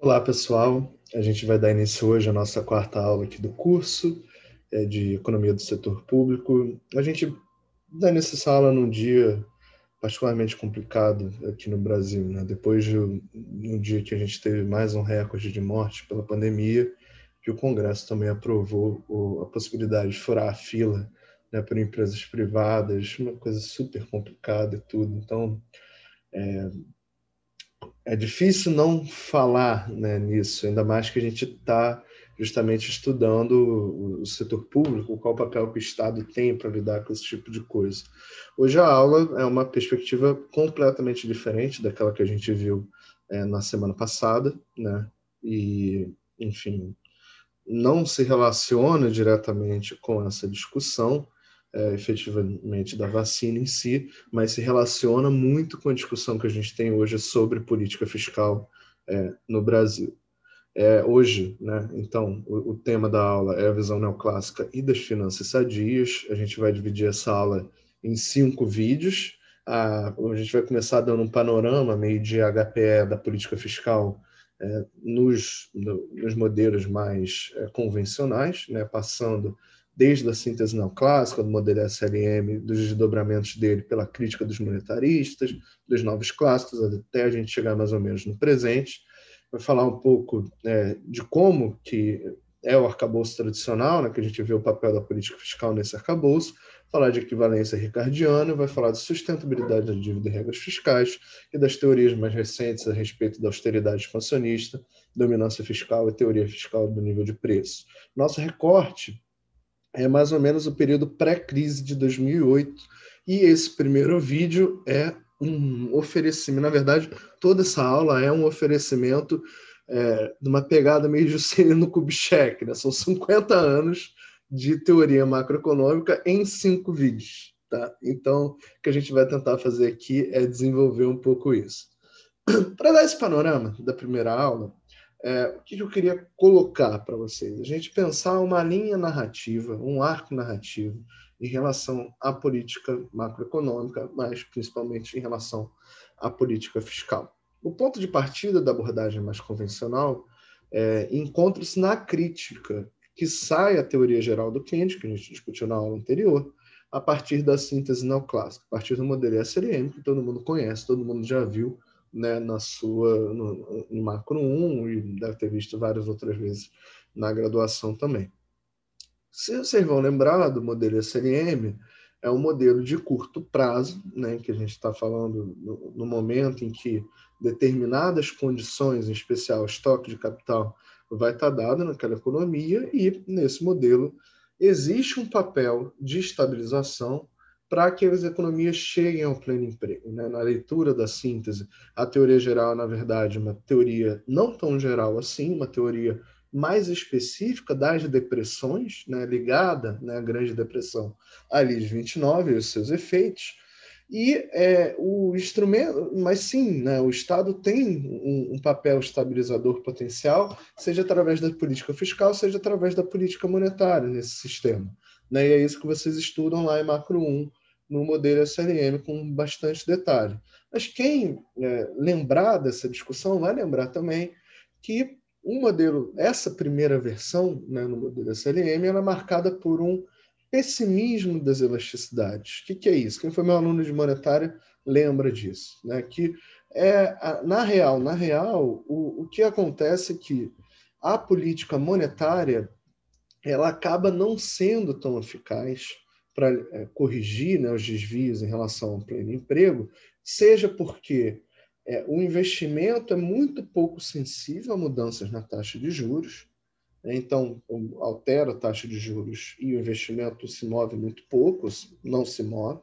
Olá, pessoal. A gente vai dar início hoje à nossa quarta aula aqui do curso é, de Economia do Setor Público. A gente dá início essa aula num dia particularmente complicado aqui no Brasil, né? depois de um dia que a gente teve mais um recorde de morte pela pandemia, que o Congresso também aprovou a possibilidade de furar a fila né, por empresas privadas, uma coisa super complicada e tudo. Então, é, é difícil não falar né, nisso, ainda mais que a gente está justamente estudando o setor público, qual o papel que o Estado tem para lidar com esse tipo de coisa. Hoje a aula é uma perspectiva completamente diferente daquela que a gente viu é, na semana passada, né? E, enfim, não se relaciona diretamente com essa discussão, é, efetivamente da vacina em si, mas se relaciona muito com a discussão que a gente tem hoje sobre política fiscal é, no Brasil. É, hoje, né, então, o, o, tema da aula é a visão neoclássica e das finanças sadias. A gente vai dividir essa aula em cinco vídeos. A, a gente vai começar dando um panorama meio de HPE da política fiscal é, nos, no, nos modelos mais é, convencionais, né, passando desde a síntese neoclássica, do modelo SLM, dos desdobramentos dele pela crítica dos monetaristas, dos novos clássicos, até a gente chegar mais ou menos no presente. Vai falar um pouco é, de como que é o arcabouço tradicional, né, que a gente vê o papel da política fiscal nesse arcabouço, falar de equivalência ricardiana, vai falar de sustentabilidade da dívida e regras fiscais e das teorias mais recentes a respeito da austeridade expansionista, dominância fiscal e teoria fiscal do nível de preço. Nosso recorte é mais ou menos o período pré-crise de 2008. E esse primeiro vídeo é um oferecimento, na verdade, toda essa aula é um oferecimento é, de uma pegada meio Juscelino Kubitschek, né? São 50 anos de teoria macroeconômica em cinco vídeos, tá? Então, o que a gente vai tentar fazer aqui é desenvolver um pouco isso. Para dar esse panorama da primeira aula, é, o que eu queria colocar para vocês? A gente pensar uma linha narrativa, um arco narrativo em relação à política macroeconômica, mas principalmente em relação à política fiscal. O ponto de partida da abordagem mais convencional é, encontra-se na crítica que sai a teoria geral do Keynes, que a gente discutiu na aula anterior, a partir da síntese neoclássica, a partir do modelo SLM, que todo mundo conhece, todo mundo já viu, né, na sua no, no macro 1 e deve ter visto várias outras vezes na graduação também. Se vocês vão lembrar do modelo SLM, é um modelo de curto prazo, né, que a gente está falando no, no, momento em que determinadas condições, em especial estoque de capital, vai estar tá dado naquela economia e nesse modelo existe um papel de estabilização para que as economias cheguem ao pleno emprego. Né? Na leitura da síntese, a teoria geral, na verdade, é uma teoria não tão geral assim, uma teoria mais específica das depressões, né, ligada né, à Grande Depressão ali de 29 e os seus efeitos. E é, o instrumento, mas sim, né, o Estado tem um, um, papel estabilizador potencial, seja através da política fiscal, seja através da política monetária nesse sistema. Né, e é isso que vocês estudam lá em Macro 1, no modelo SLM com bastante detalhe. Mas quem é, lembrar dessa discussão vai lembrar também que o modelo, essa primeira versão né, no modelo SLM, era é marcada por um pessimismo das elasticidades. O que, que é isso? Quem foi meu aluno de monetária lembra disso, né? Que é na real, na real, o, o que acontece é que a política monetária ela acaba não sendo tão eficaz para é, corrigir né, os desvios em relação ao pleno emprego, seja porque é, o investimento é muito pouco sensível a mudanças na taxa de juros, né, então altera a taxa de juros e o investimento se move muito pouco, não se move,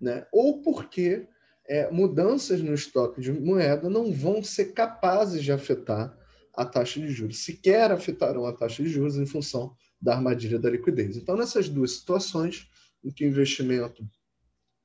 né, ou porque é, mudanças no estoque de moeda não vão ser capazes de afetar a taxa de juros, sequer afetarão a taxa de juros em função da armadilha da liquidez. Então, nessas duas situações, em que o investimento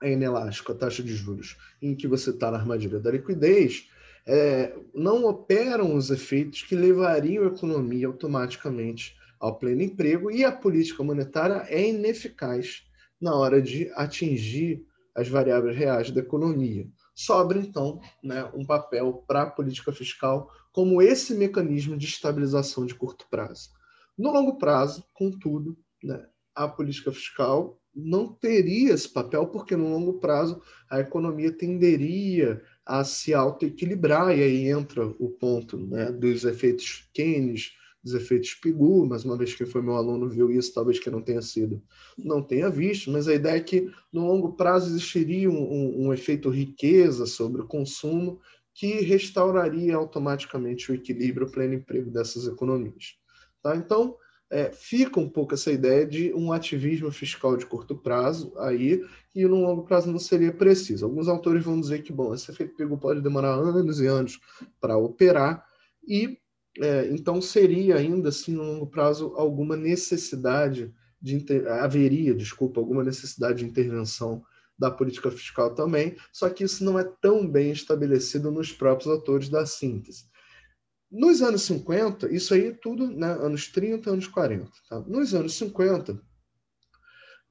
é inelástico, a taxa de juros, em que você está na armadilha da liquidez, é, não operam os efeitos que levariam a economia automaticamente ao pleno emprego e a política monetária é ineficaz na hora de atingir as variáveis reais da economia. Sobra, então, né, um papel para a política fiscal como esse mecanismo de estabilização de curto prazo. No longo prazo, contudo, né, a política fiscal não teria esse papel, porque no longo prazo a economia tenderia a se autoequilibrar, e aí entra o ponto né, dos efeitos Keynes, dos efeitos Pigu, mas uma vez que foi meu aluno viu isso, talvez que não tenha sido, não tenha visto, mas a ideia é que no longo prazo existiria um, um, um efeito riqueza sobre o consumo que restauraria automaticamente o equilíbrio, o pleno emprego dessas economias. Tá? Então, é, fica um pouco essa ideia de um ativismo fiscal de curto prazo aí, e no longo prazo não seria preciso. Alguns autores vão dizer que, bom, esse efeito Pigu pode demorar anos e anos para operar, e é, então seria ainda assim no longo prazo alguma necessidade de inter... haveria, desculpa, alguma necessidade de intervenção da política fiscal também, só que isso não é tão bem estabelecido nos próprios autores da síntese. Nos anos 50, isso aí tudo, né, anos 30, anos 40. Tá? Nos anos 50,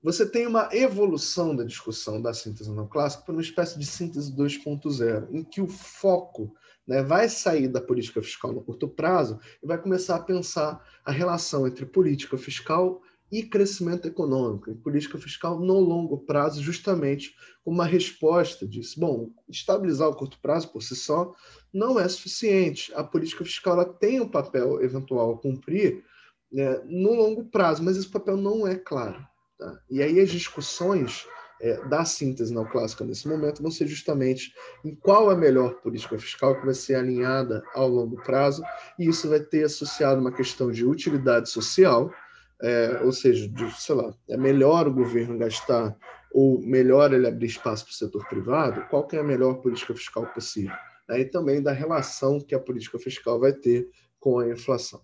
você tem uma evolução da discussão da síntese neoclássica para uma espécie de síntese 2.0, em que o foco né, vai sair da política fiscal no curto prazo e vai começar a pensar a relação entre política fiscal e crescimento econômico, e política fiscal no longo prazo, justamente como uma resposta disso. Bom, estabilizar o curto prazo por si só não é suficiente. A política fiscal ela tem um papel eventual a cumprir né, no longo prazo, mas esse papel não é claro. Tá? E aí as discussões é, da síntese neoclássica nesse momento vão ser justamente em qual a melhor política fiscal que vai ser alinhada ao longo prazo, e isso vai ter associado uma questão de utilidade social, é, ou seja, de, sei lá, é melhor o governo gastar ou melhor ele abrir espaço para o setor privado, qual que é a melhor política fiscal possível? Né? E também da relação que a política fiscal vai ter com a inflação.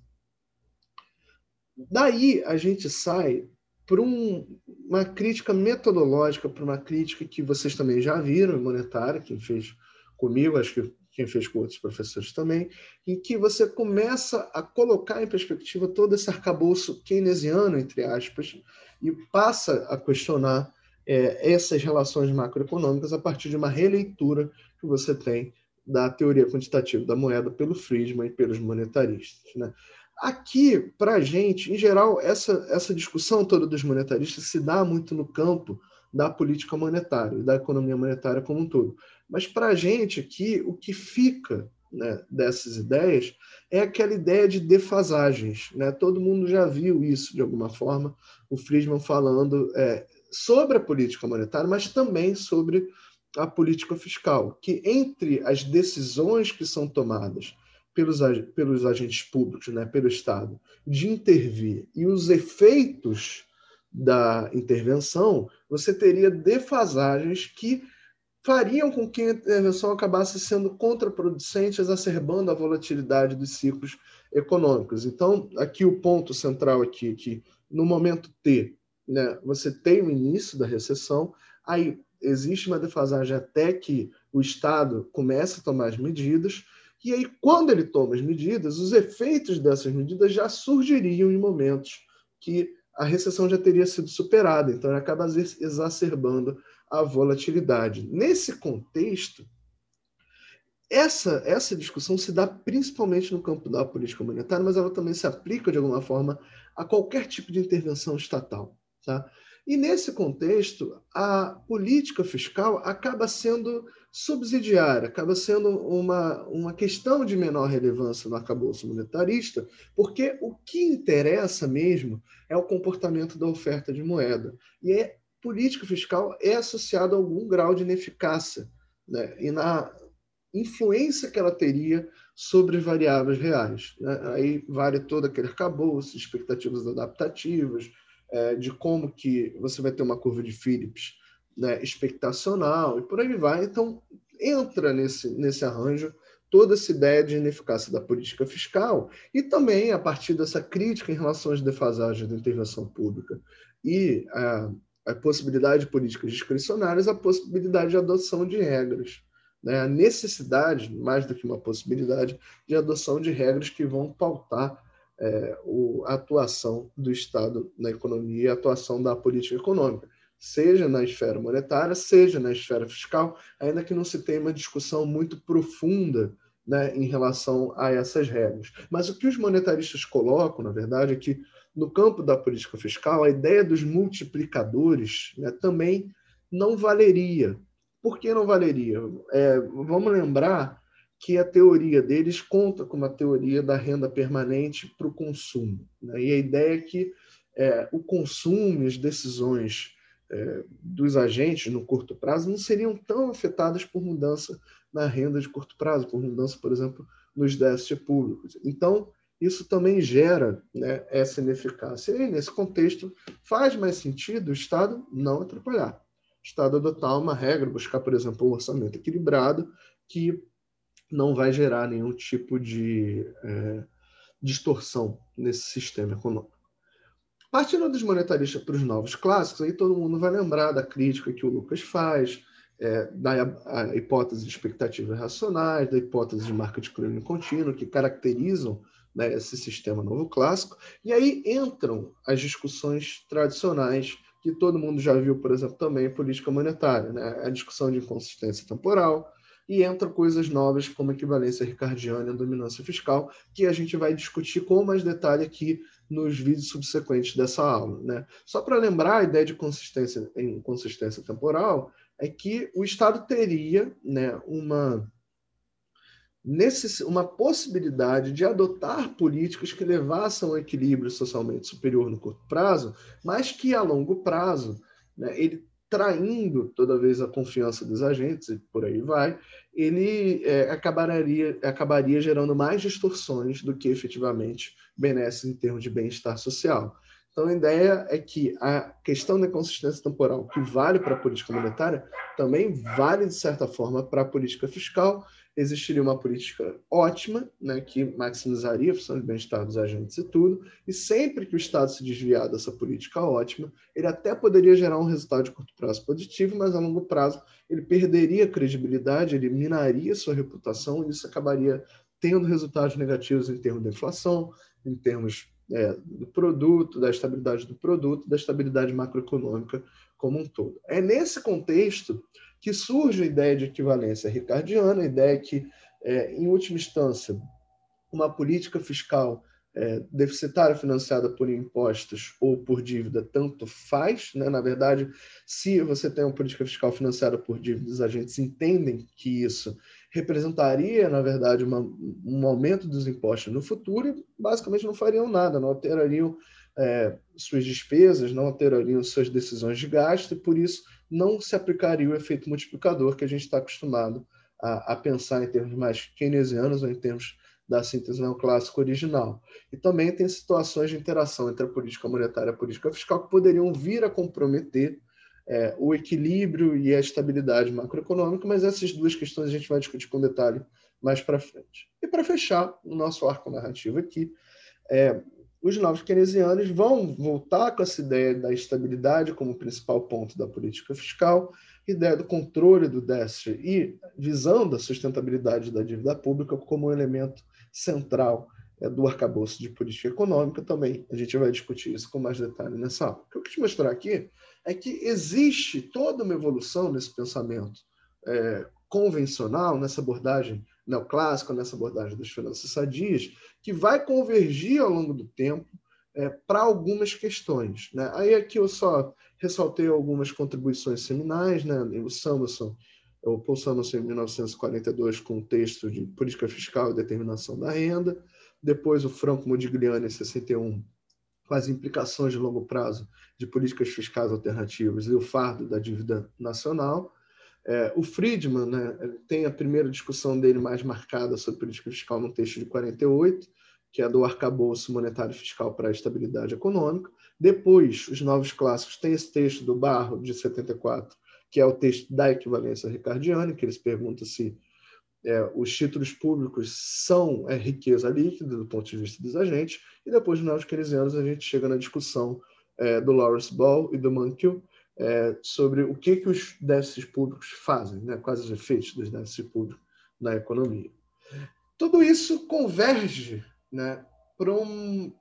Daí a gente sai para um, uma crítica metodológica, para uma crítica que vocês também já viram, monetária, quem fez comigo, acho que quem fez com outros professores também, em que você começa a colocar em perspectiva todo esse arcabouço keynesiano, entre aspas, e passa a questionar é, essas relações macroeconômicas a partir de uma releitura que você tem da teoria quantitativa da moeda pelo Friedman e pelos monetaristas. Né? Aqui, para a gente, em geral, essa, essa discussão toda dos monetaristas se dá muito no campo da política monetária, da economia monetária como um todo. Mas para a gente aqui, o que fica né, dessas ideias é aquela ideia de defasagens. Né? Todo mundo já viu isso de alguma forma, o Friedman falando é, sobre a política monetária, mas também sobre a política fiscal, que entre as decisões que são tomadas pelos, pelos agentes públicos, né, pelo Estado, de intervir e os efeitos da intervenção, você teria defasagens que fariam com que a intervenção acabasse sendo contraproducente, exacerbando a volatilidade dos ciclos econômicos. Então, aqui o ponto central aqui que no momento T, né, você tem o início da recessão, aí existe uma defasagem até que o Estado comece a tomar as medidas, e aí, quando ele toma as medidas, os efeitos dessas medidas já surgiriam em momentos que a recessão já teria sido superada, então acaba exacerbando a volatilidade. Nesse contexto, essa, essa discussão se dá principalmente no campo da política monetária, mas ela também se aplica, de alguma forma, a qualquer tipo de intervenção estatal. Tá? E nesse contexto, a política fiscal acaba sendo subsidiária, acaba sendo uma, uma questão de menor relevância no arcabouço monetarista, porque o que interessa mesmo é o comportamento da oferta de moeda. E é, política fiscal é associada a algum grau de ineficácia né? e na influência que ela teria sobre variáveis reais. Né? Aí vale todo aquele arcabouço, expectativas adaptativas, é, de como que você vai ter uma curva de Phillips né, expectacional e por aí vai. Então, entra nesse, nesse arranjo toda essa ideia de ineficácia da política fiscal e também, a partir dessa crítica em relação às defasagens da intervenção pública e a, a possibilidade de políticas discricionárias, a possibilidade de adoção de regras. Né? A necessidade, mais do que uma possibilidade, de adoção de regras que vão pautar é, o, a atuação do Estado na economia e a atuação da política econômica. Seja na esfera monetária, seja na esfera fiscal, ainda que não se tenha uma discussão muito profunda né, em relação a essas regras. Mas o que os monetaristas colocam, na verdade, é que no campo da política fiscal, a ideia dos multiplicadores né, também não valeria. Por que não valeria? É, vamos lembrar que a teoria deles conta com uma teoria da renda permanente para o consumo. Né? E a ideia é que é, o consumo e as decisões é, dos agentes no curto prazo não seriam tão afetadas por mudança na renda de curto prazo, por mudança, por exemplo, nos déficits públicos. Então, isso também gera né, essa ineficácia. E nesse contexto, faz mais sentido o Estado não atrapalhar. O Estado adotar uma regra, buscar, por exemplo, um orçamento equilibrado que não vai gerar nenhum tipo de é, distorção nesse sistema econômico. Partindo dos monetaristas para os novos clássicos, aí todo mundo vai lembrar da crítica que o Lucas faz, é, da hipótese de expectativas racionais, da hipótese de marca de clone contínuo, que caracterizam né, esse sistema novo clássico. E aí entram as discussões tradicionais que todo mundo já viu, por exemplo, também em política monetária, né? a discussão de inconsistência temporal, e entram coisas novas como equivalência ricardiana e dominância fiscal, que a gente vai discutir com mais detalhe aqui nos vídeos subsequentes dessa aula. Né? Só para lembrar, a ideia de consistência em consistência temporal é que o Estado teria né, uma, uma possibilidade de adotar políticas que levassem a um equilíbrio socialmente superior no curto prazo, mas que a longo prazo né, ele traindo toda vez a confiança dos agentes e por aí vai, ele é, acabaria, acabaria gerando mais distorções do que efetivamente benesses em termos de bem-estar social. Então, a ideia é que a questão da consistência temporal, que vale para a política monetária, também vale, de certa forma, para a política fiscal, existiria uma política ótima, né, que maximizaria a função de bem-estar dos agentes e tudo, e sempre que o Estado se desviar dessa política ótima, ele até poderia gerar um resultado de curto prazo positivo, mas a longo prazo ele perderia credibilidade, ele minaria sua reputação, e isso acabaria tendo resultados negativos em termos da inflação, em termos é, do produto, da estabilidade do produto, da estabilidade macroeconômica como um todo. É nesse contexto que surge a ideia de equivalência ricardiana, a ideia que, é, em última instância, uma política fiscal é, deficitária financiada por impostos ou por dívida tanto faz. Né? Na verdade, se você tem uma política fiscal financiada por dívidas, a gente entendem que isso representaria, na verdade, uma, um aumento dos impostos no futuro e basicamente não fariam nada, não alterariam é, suas despesas, não alterariam suas decisões de gasto e, por isso, não se aplicaria o efeito multiplicador que a gente está acostumado a, a, pensar em termos mais keynesianos ou em termos da síntese neoclássica original. E também tem situações de interação entre a política monetária e a política fiscal que poderiam vir a comprometer é, o equilíbrio e a estabilidade macroeconômica, mas essas duas questões a gente vai discutir com detalhe mais para frente. E para fechar o nosso arco narrativo aqui, é, os novos keynesianos vão voltar com essa ideia da estabilidade como principal ponto da política fiscal, ideia do controle do déficit e visão da sustentabilidade da dívida pública como um elemento central é, do arcabouço de política econômica também. A gente vai discutir isso com mais detalhe nessa aula. O que eu quis mostrar aqui é que existe toda uma evolução nesse pensamento é, convencional, nessa abordagem neoclássica, nessa abordagem das finanças sadias, que vai convergir ao longo do tempo é, para algumas questões. Né? Aí aqui eu só ressaltei algumas contribuições seminais, né? o Samuelson, o Paul Samuelson em 1942 com o texto de Política Fiscal e Determinação da Renda, depois o Franco Modigliani em 61 com as implicações de longo prazo de políticas fiscais alternativas e o fardo da dívida nacional, é, o Friedman né, tem a primeira discussão dele mais marcada sobre política fiscal no texto de 48, que é do arcabouço monetário fiscal para a estabilidade econômica. Depois, os novos clássicos têm esse texto do Barro, de 74, que é o texto da equivalência ricardiana, que eles perguntam se é, os títulos públicos são é, riqueza líquida do ponto de vista dos agentes. E depois, nos novos keynesianos, a gente chega na discussão é, do Lawrence Ball e do Mankiw, é, sobre o que, que os déficits públicos fazem, né? quais os efeitos dos déficits públicos na economia. Tudo isso converge né, para um,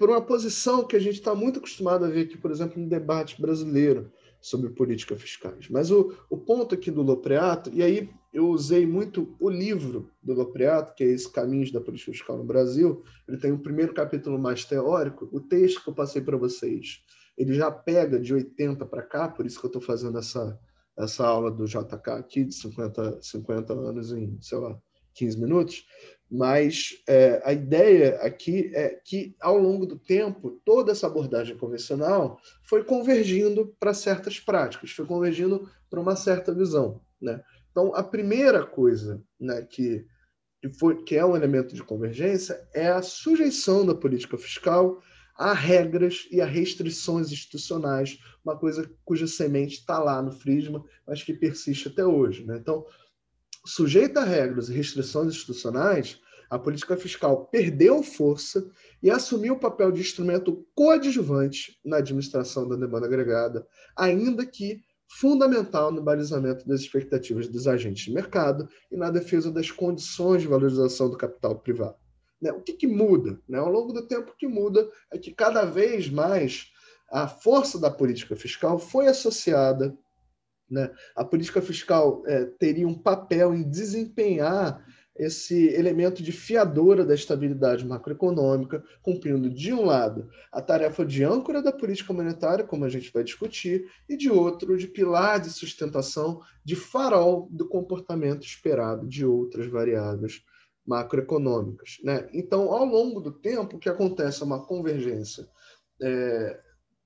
uma posição que a gente está muito acostumado a ver aqui, por exemplo, no debate brasileiro, sobre política fiscais. Mas o, o ponto aqui do Lopreato, e aí eu usei muito o livro do Lopreato, que é esse Caminhos da Política Fiscal no Brasil, ele tem um primeiro capítulo mais teórico, o texto que eu passei para vocês, ele já pega de 80 para cá, por isso que eu estou fazendo essa, essa aula do JK aqui, de 50, 50 anos em, sei lá, 15 minutos, mas é, a ideia aqui é que, ao longo do tempo, toda essa abordagem convencional foi convergindo para certas práticas, foi convergindo para uma certa visão. Né? Então, a primeira coisa né, que, que, foi, que é um elemento de convergência é a sujeição da política fiscal a regras e a restrições institucionais, uma coisa cuja semente está lá no Frisma, mas que persiste até hoje. Né? Então, sujeita a regras e restrições institucionais, a política fiscal perdeu força e assumiu o papel de instrumento coadjuvante na administração da demanda agregada, ainda que fundamental no balizamento das expectativas dos agentes de mercado e na defesa das condições de valorização do capital privado. Né? O que, que muda? Né? Ao longo do tempo, o que muda é que cada vez mais a força da política fiscal foi associada né? A política fiscal é, teria um papel em desempenhar esse elemento de fiadora da estabilidade macroeconômica, cumprindo, de um lado, a tarefa de âncora da política monetária, como a gente vai discutir, e de outro, de pilar de sustentação, de farol do comportamento esperado de outras variáveis macroeconômicas. Né? Então, ao longo do tempo, o que acontece é uma convergência é,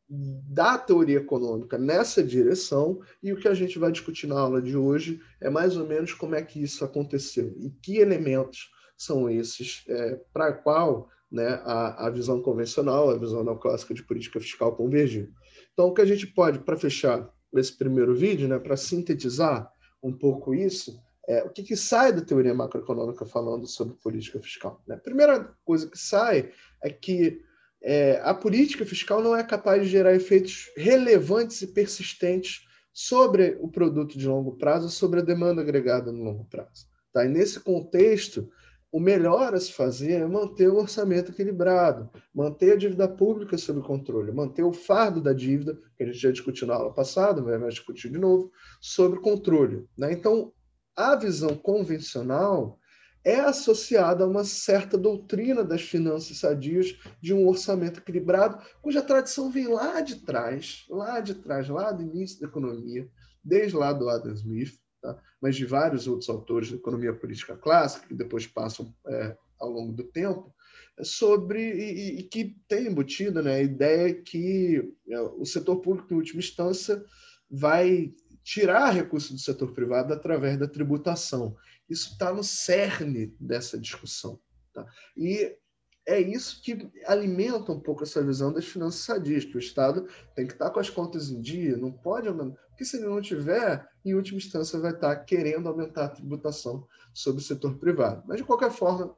da teoria econômica nessa direção, e o que a gente vai discutir na aula de hoje é mais ou menos como é que isso aconteceu e que elementos são esses é, para qual né, a, a visão convencional, a visão neoclássica de política fiscal convergiu. Então, o que a gente pode, para fechar esse primeiro vídeo, né, para sintetizar um pouco isso, é, o que, que, sai da teoria macroeconômica falando sobre política fiscal? Né? A primeira coisa que sai é que é, a política fiscal não é capaz de gerar efeitos relevantes e persistentes sobre o produto de longo prazo, sobre a demanda agregada no longo prazo. Tá? E nesse contexto, o melhor a se fazer é manter o orçamento equilibrado, manter a dívida pública sob controle, manter o fardo da dívida, que a gente já discutiu na aula passada, vai discutir de novo, sobre controle. Né? Então, a visão convencional é associada a uma certa doutrina das finanças sadias de um orçamento equilibrado, cuja tradição vem lá de trás, lá de trás, lá do início da economia, desde lá do Adam Smith, tá? mas de vários outros autores da economia política clássica, que depois passam é, ao longo do tempo, sobre e, e, que tem embutido né, a ideia que é, o setor público, em última instância, vai tirar recursos do setor privado através da tributação. Isso está no cerne dessa discussão. Tá? E é isso que alimenta um pouco essa visão das finanças que o Estado tem que estar com as contas em dia, não pode aumentar, porque se ele não tiver, em última instância vai estar querendo aumentar a tributação sobre o setor privado. Mas, de qualquer forma,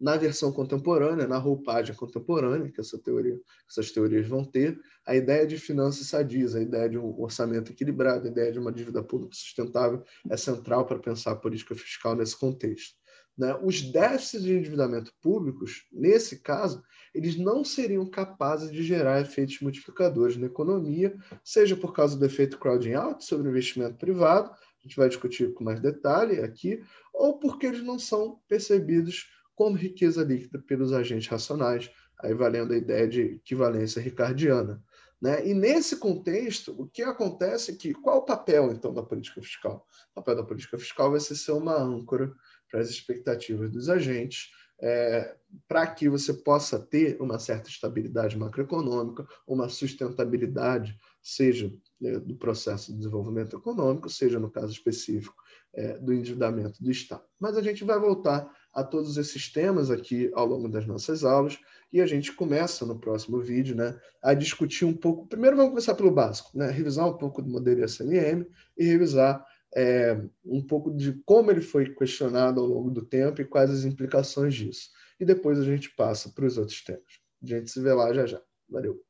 na versão contemporânea, na roupagem contemporânea que essa teoria, essas teorias vão ter, a ideia de finanças sadias, a ideia de um orçamento equilibrado, a ideia de uma dívida pública sustentável é central para pensar a política fiscal nesse contexto. Né? Os déficits de endividamento públicos, nesse caso, eles não seriam capazes de gerar efeitos multiplicadores na economia, seja por causa do efeito crowding out sobre o investimento privado, a gente vai discutir com mais detalhe aqui, ou porque eles não são percebidos como riqueza líquida pelos agentes racionais, aí valendo a ideia de equivalência ricardiana. Né? E nesse contexto, o que acontece é que qual o papel então da política fiscal? O papel da política fiscal vai ser, ser uma âncora para as expectativas dos agentes, é, para que você possa ter uma certa estabilidade macroeconômica, uma sustentabilidade, seja né, do processo de desenvolvimento econômico, seja no caso específico é, do endividamento do Estado. Mas a gente vai voltar a todos esses temas aqui ao longo das nossas aulas e a gente começa no próximo vídeo né, a discutir um pouco. Primeiro, vamos começar pelo básico, né, revisar um pouco do modelo SLM e revisar é, um pouco de como ele foi questionado ao longo do tempo e quais as implicações disso. E depois a gente passa para os outros temas. A gente se vê lá já já. Valeu!